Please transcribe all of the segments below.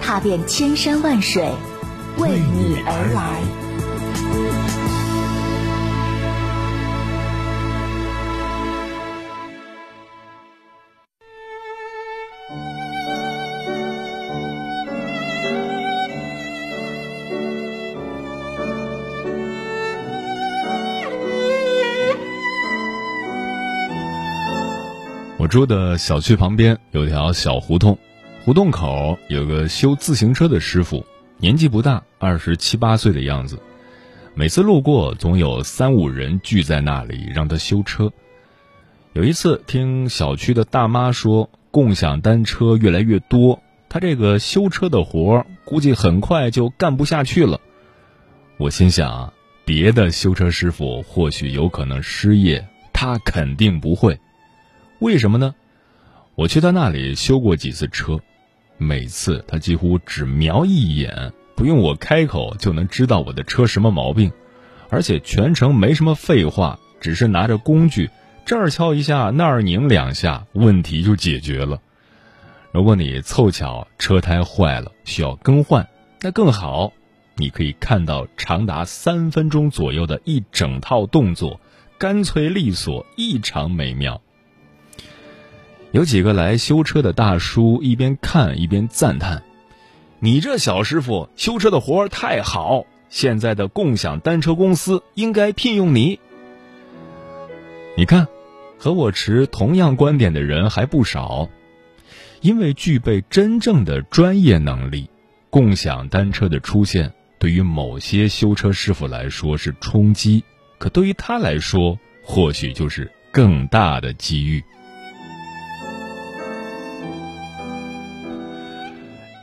踏遍千山万水，为你而来。我住的小区旁边有条小胡同，胡同口有个修自行车的师傅，年纪不大，二十七八岁的样子。每次路过，总有三五人聚在那里让他修车。有一次听小区的大妈说，共享单车越来越多，他这个修车的活儿估计很快就干不下去了。我心想，别的修车师傅或许有可能失业，他肯定不会。为什么呢？我去他那里修过几次车，每次他几乎只瞄一眼，不用我开口就能知道我的车什么毛病，而且全程没什么废话，只是拿着工具这儿敲一下，那儿拧两下，问题就解决了。如果你凑巧车胎坏了需要更换，那更好，你可以看到长达三分钟左右的一整套动作，干脆利索，异常美妙。有几个来修车的大叔一边看一边赞叹：“你这小师傅修车的活儿太好，现在的共享单车公司应该聘用你。”你看，和我持同样观点的人还不少。因为具备真正的专业能力，共享单车的出现对于某些修车师傅来说是冲击，可对于他来说，或许就是更大的机遇。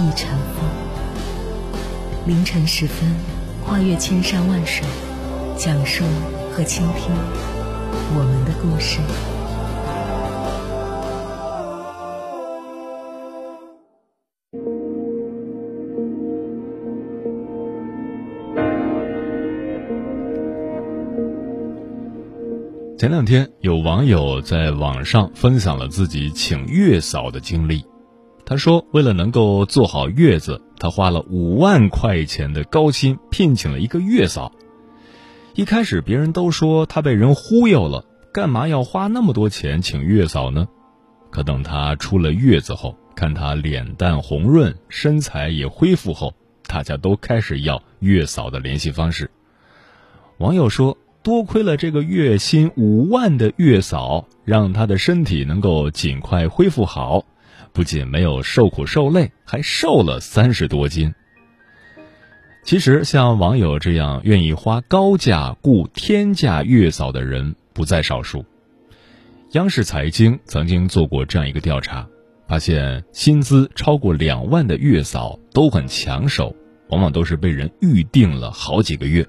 一尘封。凌晨时分，跨越千山万水，讲述和倾听我们的故事。前两天有网友在网上分享了自己请月嫂的经历。他说，为了能够做好月子，他花了五万块钱的高薪聘请了一个月嫂。一开始别人都说他被人忽悠了，干嘛要花那么多钱请月嫂呢？可等他出了月子后，看他脸蛋红润，身材也恢复后，大家都开始要月嫂的联系方式。网友说。多亏了这个月薪五万的月嫂，让他的身体能够尽快恢复好，不仅没有受苦受累，还瘦了三十多斤。其实，像网友这样愿意花高价雇天价月嫂的人不在少数。央视财经曾经做过这样一个调查，发现薪资超过两万的月嫂都很抢手，往往都是被人预定了好几个月。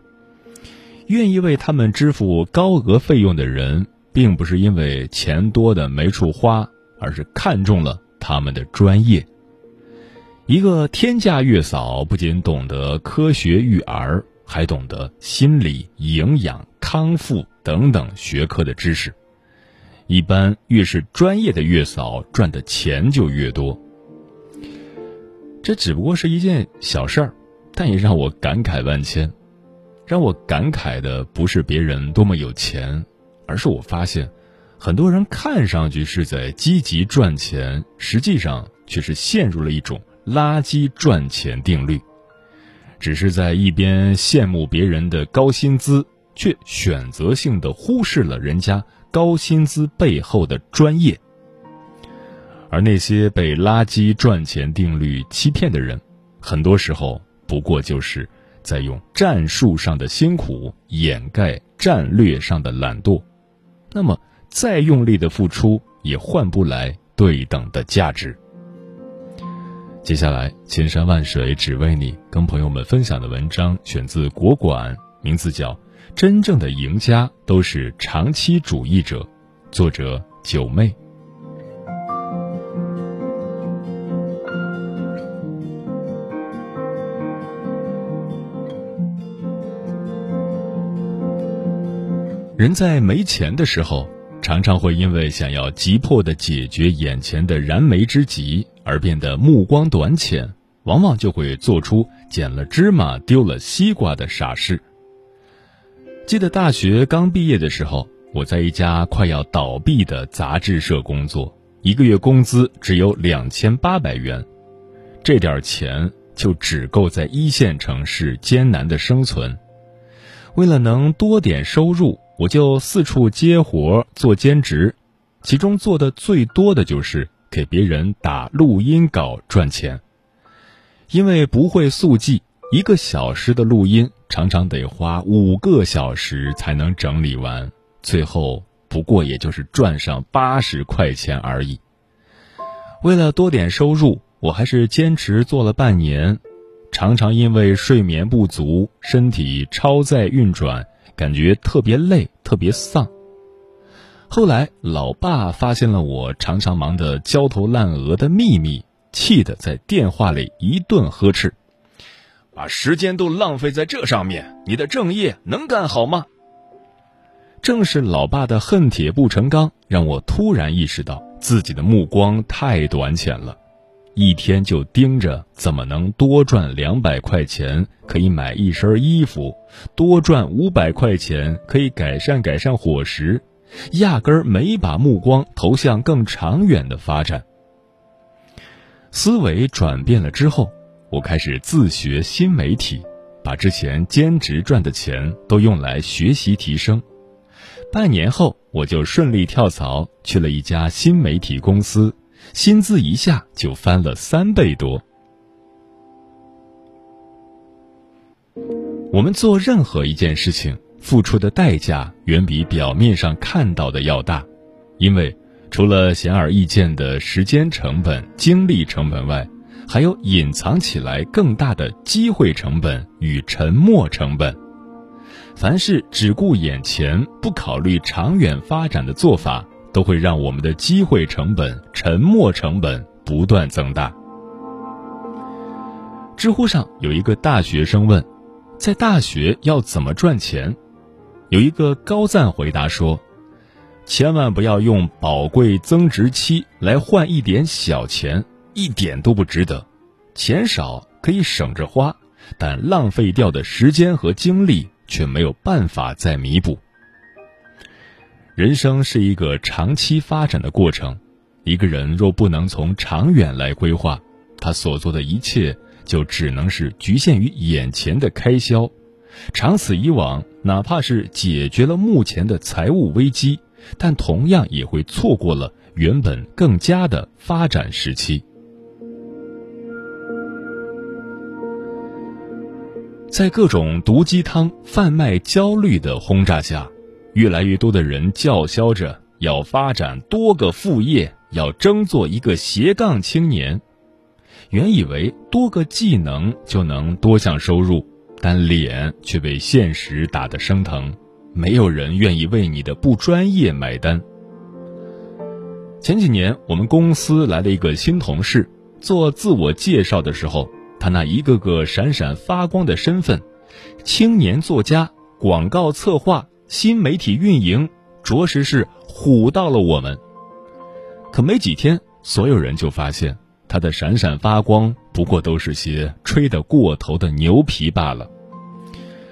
愿意为他们支付高额费用的人，并不是因为钱多的没处花，而是看中了他们的专业。一个天价月嫂不仅懂得科学育儿，还懂得心理、营养、康复等等学科的知识。一般越是专业的月嫂，赚的钱就越多。这只不过是一件小事儿，但也让我感慨万千。让我感慨的不是别人多么有钱，而是我发现，很多人看上去是在积极赚钱，实际上却是陷入了一种垃圾赚钱定律。只是在一边羡慕别人的高薪资，却选择性的忽视了人家高薪资背后的专业。而那些被垃圾赚钱定律欺骗的人，很多时候不过就是。在用战术上的辛苦掩盖战略上的懒惰，那么再用力的付出也换不来对等的价值。接下来，千山万水只为你，跟朋友们分享的文章选自国馆，名字叫《真正的赢家都是长期主义者》，作者九妹。人在没钱的时候，常常会因为想要急迫的解决眼前的燃眉之急而变得目光短浅，往往就会做出捡了芝麻丢了西瓜的傻事。记得大学刚毕业的时候，我在一家快要倒闭的杂志社工作，一个月工资只有两千八百元，这点钱就只够在一线城市艰难的生存。为了能多点收入。我就四处接活做兼职，其中做的最多的就是给别人打录音稿赚钱。因为不会速记，一个小时的录音常常得花五个小时才能整理完，最后不过也就是赚上八十块钱而已。为了多点收入，我还是坚持做了半年，常常因为睡眠不足，身体超载运转，感觉特别累、特别丧。后来，老爸发现了我常常忙得焦头烂额的秘密。气得在电话里一顿呵斥：“把时间都浪费在这上面，你的正业能干好吗？”正是老爸的恨铁不成钢，让我突然意识到自己的目光太短浅了。一天就盯着怎么能多赚两百块钱，可以买一身衣服；多赚五百块钱，可以改善改善伙食，压根儿没把目光投向更长远的发展。思维转变了之后，我开始自学新媒体，把之前兼职赚的钱都用来学习提升。半年后，我就顺利跳槽去了一家新媒体公司，薪资一下就翻了三倍多。我们做任何一件事情，付出的代价远比表面上看到的要大，因为。除了显而易见的时间成本、精力成本外，还有隐藏起来更大的机会成本与沉没成本。凡是只顾眼前、不考虑长远发展的做法，都会让我们的机会成本、沉没成本不断增大。知乎上有一个大学生问：“在大学要怎么赚钱？”有一个高赞回答说。千万不要用宝贵增值期来换一点小钱，一点都不值得。钱少可以省着花，但浪费掉的时间和精力却没有办法再弥补。人生是一个长期发展的过程，一个人若不能从长远来规划，他所做的一切就只能是局限于眼前的开销。长此以往，哪怕是解决了目前的财务危机。但同样也会错过了原本更佳的发展时期。在各种毒鸡汤、贩卖焦虑的轰炸下，越来越多的人叫嚣着要发展多个副业，要争做一个斜杠青年。原以为多个技能就能多项收入，但脸却被现实打得生疼。没有人愿意为你的不专业买单。前几年，我们公司来了一个新同事，做自我介绍的时候，他那一个个闪闪发光的身份——青年作家、广告策划、新媒体运营，着实是唬到了我们。可没几天，所有人就发现他的闪闪发光不过都是些吹得过头的牛皮罢了。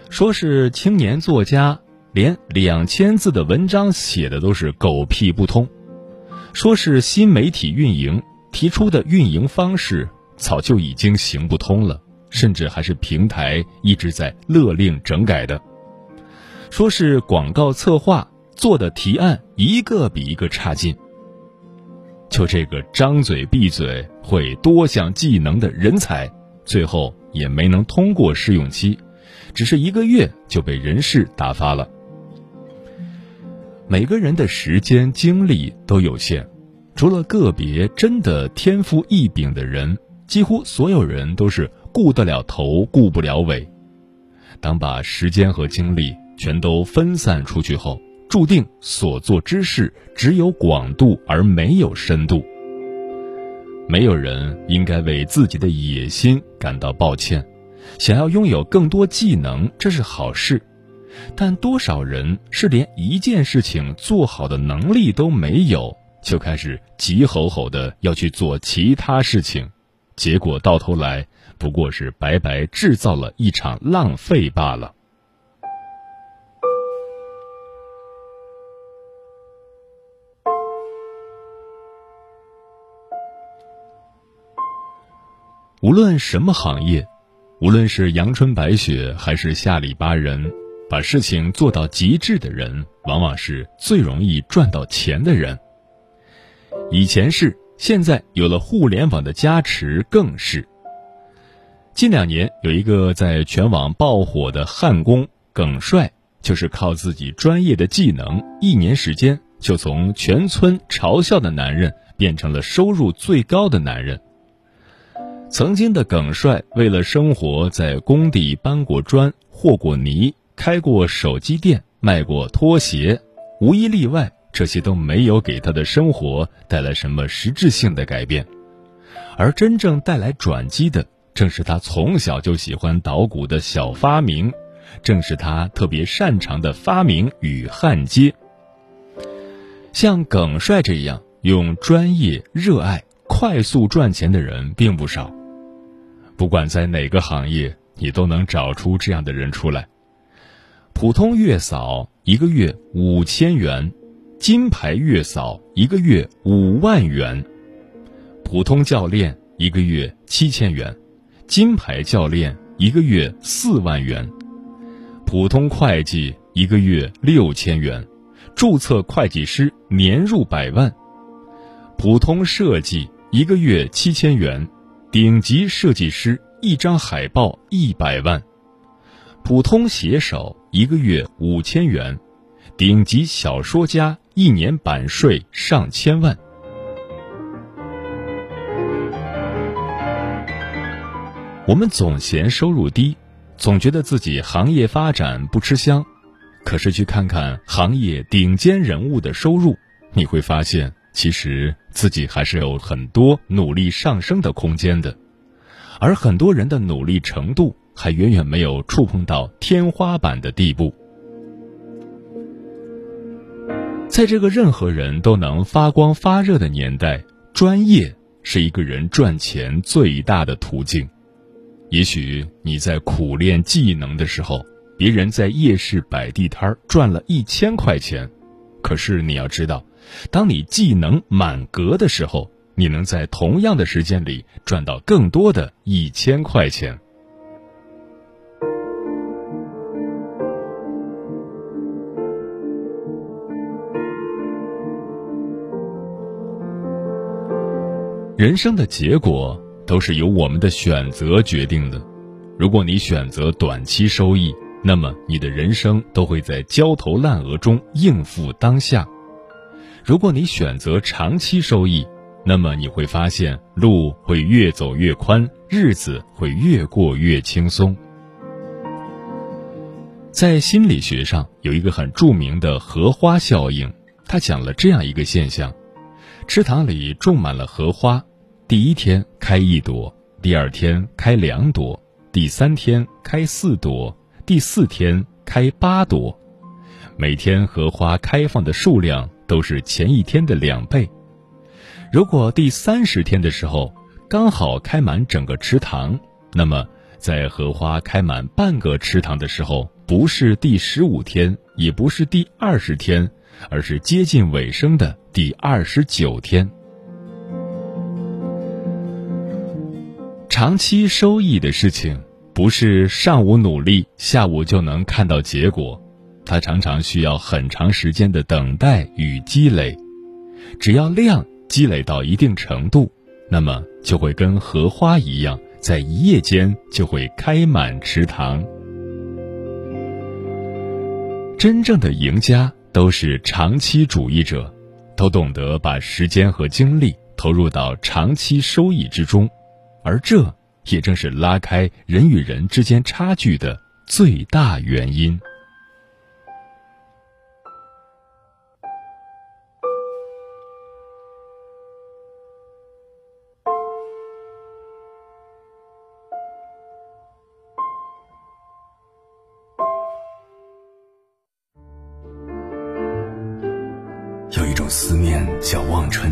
说是青年作家。连两千字的文章写的都是狗屁不通，说是新媒体运营提出的运营方式早就已经行不通了，甚至还是平台一直在勒令整改的。说是广告策划做的提案一个比一个差劲。就这个张嘴闭嘴会多项技能的人才，最后也没能通过试用期，只是一个月就被人事打发了。每个人的时间精力都有限，除了个别真的天赋异禀的人，几乎所有人都是顾得了头顾不了尾。当把时间和精力全都分散出去后，注定所做之事只有广度而没有深度。没有人应该为自己的野心感到抱歉，想要拥有更多技能，这是好事。但多少人是连一件事情做好的能力都没有，就开始急吼吼的要去做其他事情，结果到头来不过是白白制造了一场浪费罢了。无论什么行业，无论是阳春白雪还是下里巴人。把事情做到极致的人，往往是最容易赚到钱的人。以前是，现在有了互联网的加持，更是。近两年有一个在全网爆火的焊工耿帅，就是靠自己专业的技能，一年时间就从全村嘲笑的男人变成了收入最高的男人。曾经的耿帅为了生活，在工地搬过砖、和过泥、开过手机店、卖过拖鞋，无一例外，这些都没有给他的生活带来什么实质性的改变。而真正带来转机的，正是他从小就喜欢捣鼓的小发明，正是他特别擅长的发明与焊接。像耿帅这样用专业、热爱、快速赚钱的人并不少。不管在哪个行业，你都能找出这样的人出来。普通月嫂一个月五千元，金牌月嫂一个月五万元，普通教练一个月七千元，金牌教练一个月四万元，普通会计一个月六千元，注册会计师年入百万，普通设计一个月七千元。顶级设计师一张海报一百万，普通写手一个月五千元，顶级小说家一年版税上千万。我们总嫌收入低，总觉得自己行业发展不吃香，可是去看看行业顶尖人物的收入，你会发现。其实自己还是有很多努力上升的空间的，而很多人的努力程度还远远没有触碰到天花板的地步。在这个任何人都能发光发热的年代，专业是一个人赚钱最大的途径。也许你在苦练技能的时候，别人在夜市摆地摊赚了一千块钱，可是你要知道。当你技能满格的时候，你能在同样的时间里赚到更多的一千块钱。人生的结果都是由我们的选择决定的。如果你选择短期收益，那么你的人生都会在焦头烂额中应付当下。如果你选择长期收益，那么你会发现路会越走越宽，日子会越过越轻松。在心理学上有一个很著名的荷花效应，它讲了这样一个现象：池塘里种满了荷花，第一天开一朵，第二天开两朵，第三天开四朵，第四天开八朵，每天荷花开放的数量。都是前一天的两倍。如果第三十天的时候刚好开满整个池塘，那么在荷花开满半个池塘的时候，不是第十五天，也不是第二十天，而是接近尾声的第二十九天。长期收益的事情，不是上午努力，下午就能看到结果。它常常需要很长时间的等待与积累，只要量积累到一定程度，那么就会跟荷花一样，在一夜间就会开满池塘。真正的赢家都是长期主义者，都懂得把时间和精力投入到长期收益之中，而这也正是拉开人与人之间差距的最大原因。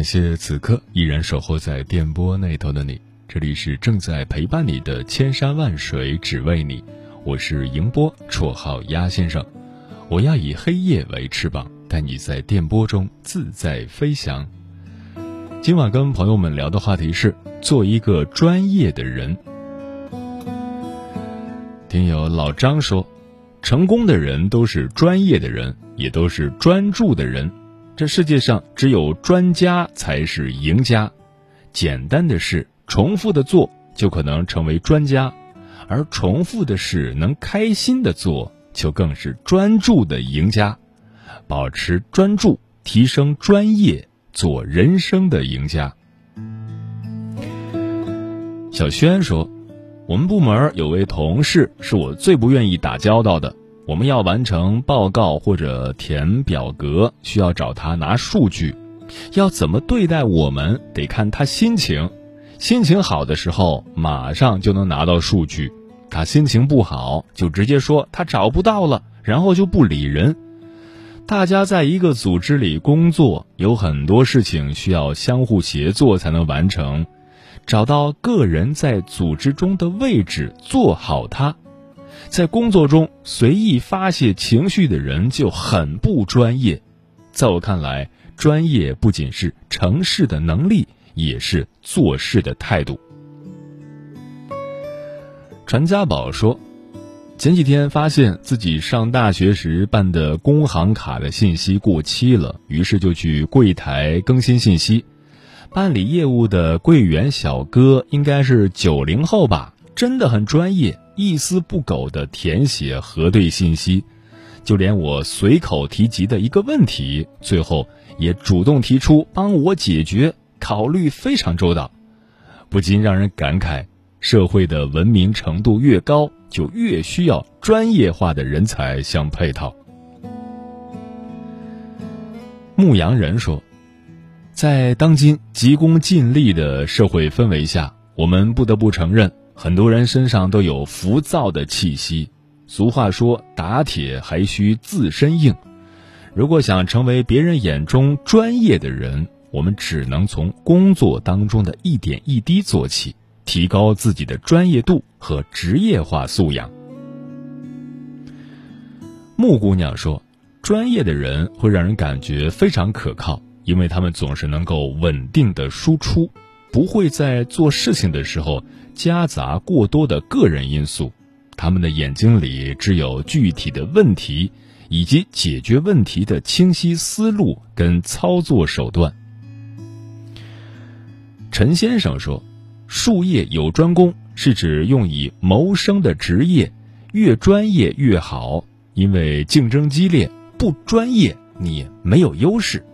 感谢此刻依然守候在电波那头的你，这里是正在陪伴你的千山万水只为你，我是迎波，绰号鸭先生。我要以黑夜为翅膀，带你在电波中自在飞翔。今晚跟朋友们聊的话题是做一个专业的人。听友老张说，成功的人都是专业的人，也都是专注的人。这世界上只有专家才是赢家，简单的事重复的做就可能成为专家，而重复的事能开心的做就更是专注的赢家。保持专注，提升专业，做人生的赢家。小轩说：“我们部门有位同事是我最不愿意打交道的。”我们要完成报告或者填表格，需要找他拿数据，要怎么对待我们，得看他心情。心情好的时候，马上就能拿到数据；他心情不好，就直接说他找不到了，然后就不理人。大家在一个组织里工作，有很多事情需要相互协作才能完成，找到个人在组织中的位置，做好它。在工作中随意发泄情绪的人就很不专业，在我看来，专业不仅是成事的能力，也是做事的态度。传家宝说，前几天发现自己上大学时办的工行卡的信息过期了，于是就去柜台更新信息。办理业务的柜员小哥应该是九零后吧，真的很专业。一丝不苟的填写核对信息，就连我随口提及的一个问题，最后也主动提出帮我解决，考虑非常周到，不禁让人感慨：社会的文明程度越高，就越需要专业化的人才相配套。牧羊人说，在当今急功近利的社会氛围下，我们不得不承认。很多人身上都有浮躁的气息。俗话说：“打铁还需自身硬。”如果想成为别人眼中专业的人，我们只能从工作当中的一点一滴做起，提高自己的专业度和职业化素养。木姑娘说：“专业的人会让人感觉非常可靠，因为他们总是能够稳定的输出，不会在做事情的时候。”夹杂过多的个人因素，他们的眼睛里只有具体的问题以及解决问题的清晰思路跟操作手段。陈先生说：“术业有专攻是指用以谋生的职业，越专业越好，因为竞争激烈，不专业你没有优势。”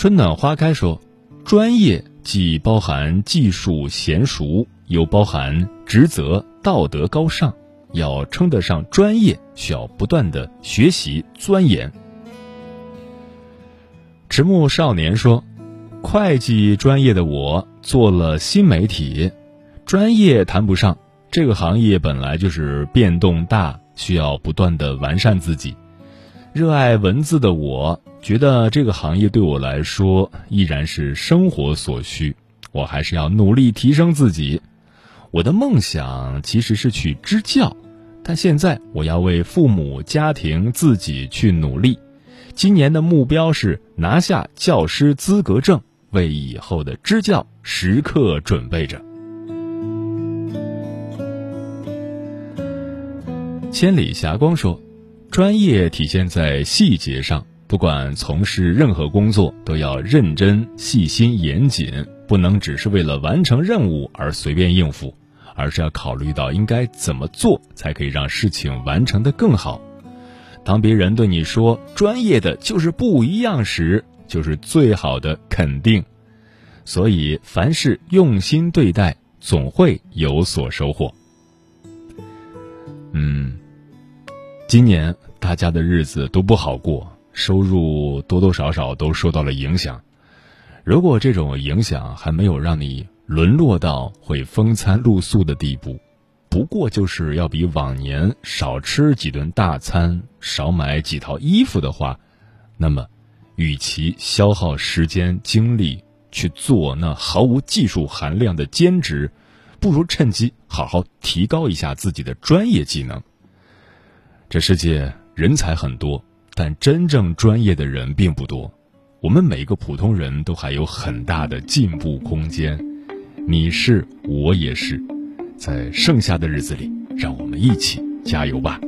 春暖花开说：“专业。”既包含技术娴熟，又包含职责道德高尚。要称得上专业，需要不断的学习钻研。迟暮少年说：“会计专业的我做了新媒体，专业谈不上。这个行业本来就是变动大，需要不断的完善自己。热爱文字的我。”觉得这个行业对我来说依然是生活所需，我还是要努力提升自己。我的梦想其实是去支教，但现在我要为父母、家庭、自己去努力。今年的目标是拿下教师资格证，为以后的支教时刻准备着。千里霞光说：“专业体现在细节上。”不管从事任何工作，都要认真、细心、严谨，不能只是为了完成任务而随便应付，而是要考虑到应该怎么做才可以让事情完成的更好。当别人对你说“专业的就是不一样”时，就是最好的肯定。所以，凡事用心对待，总会有所收获。嗯，今年大家的日子都不好过。收入多多少少都受到了影响，如果这种影响还没有让你沦落到会风餐露宿的地步，不过就是要比往年少吃几顿大餐、少买几套衣服的话，那么，与其消耗时间精力去做那毫无技术含量的兼职，不如趁机好好提高一下自己的专业技能。这世界人才很多，但真正专业的人并不多。我们每个普通人都还有很大的进步空间，你是，我也是。在剩下的日子里，让我们一起加油吧。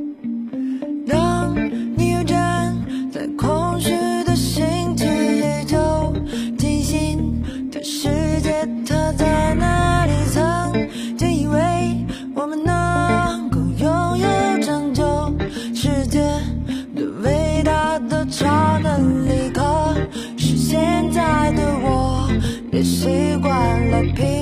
Look,